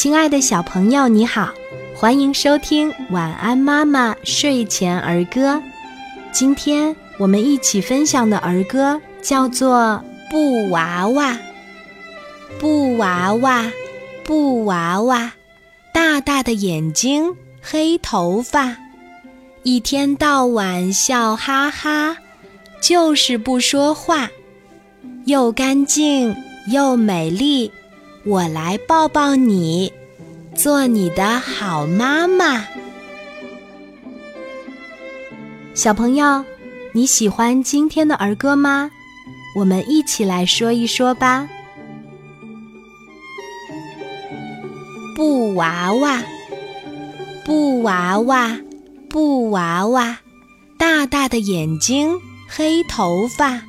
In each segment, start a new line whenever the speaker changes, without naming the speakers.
亲爱的小朋友，你好，欢迎收听《晚安妈妈睡前儿歌》。今天我们一起分享的儿歌叫做《布娃娃》。布娃娃，布娃娃，大大的眼睛，黑头发，一天到晚笑哈哈，就是不说话，又干净又美丽。我来抱抱你，做你的好妈妈。小朋友，你喜欢今天的儿歌吗？我们一起来说一说吧。布娃娃，布娃娃，布娃娃，大大的眼睛，黑头发，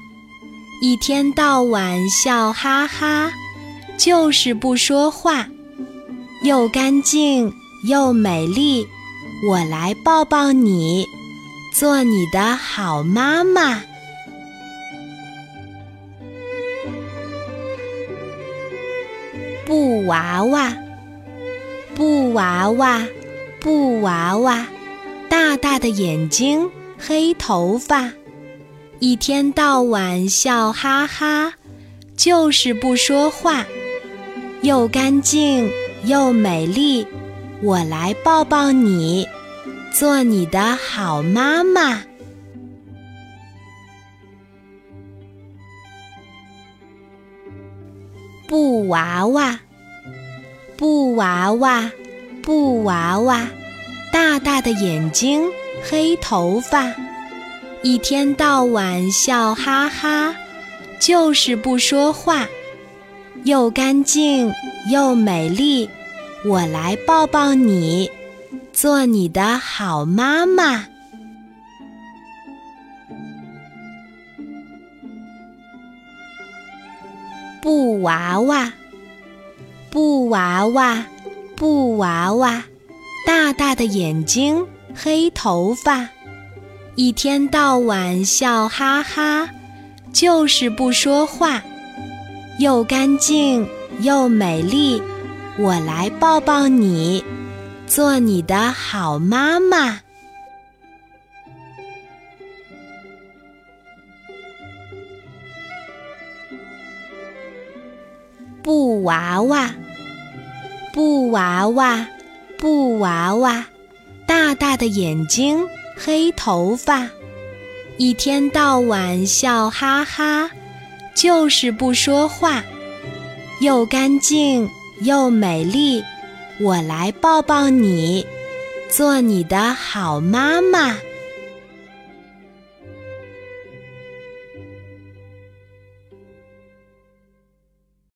一天到晚笑哈哈。就是不说话，又干净又美丽。我来抱抱你，做你的好妈妈。布娃娃，布娃娃，布娃娃，大大的眼睛，黑头发，一天到晚笑哈哈，就是不说话。又干净又美丽，我来抱抱你，做你的好妈妈。布娃娃，布娃娃，布娃娃，大大的眼睛，黑头发，一天到晚笑哈哈，就是不说话。又干净又美丽，我来抱抱你，做你的好妈妈。布娃娃，布娃娃，布娃娃，大大的眼睛，黑头发，一天到晚笑哈哈，就是不说话。又干净又美丽，我来抱抱你，做你的好妈妈。布娃娃，布娃娃，布娃娃，大大的眼睛，黑头发，一天到晚笑哈哈。就是不说话，又干净又美丽，我来抱抱你，做你的好妈妈。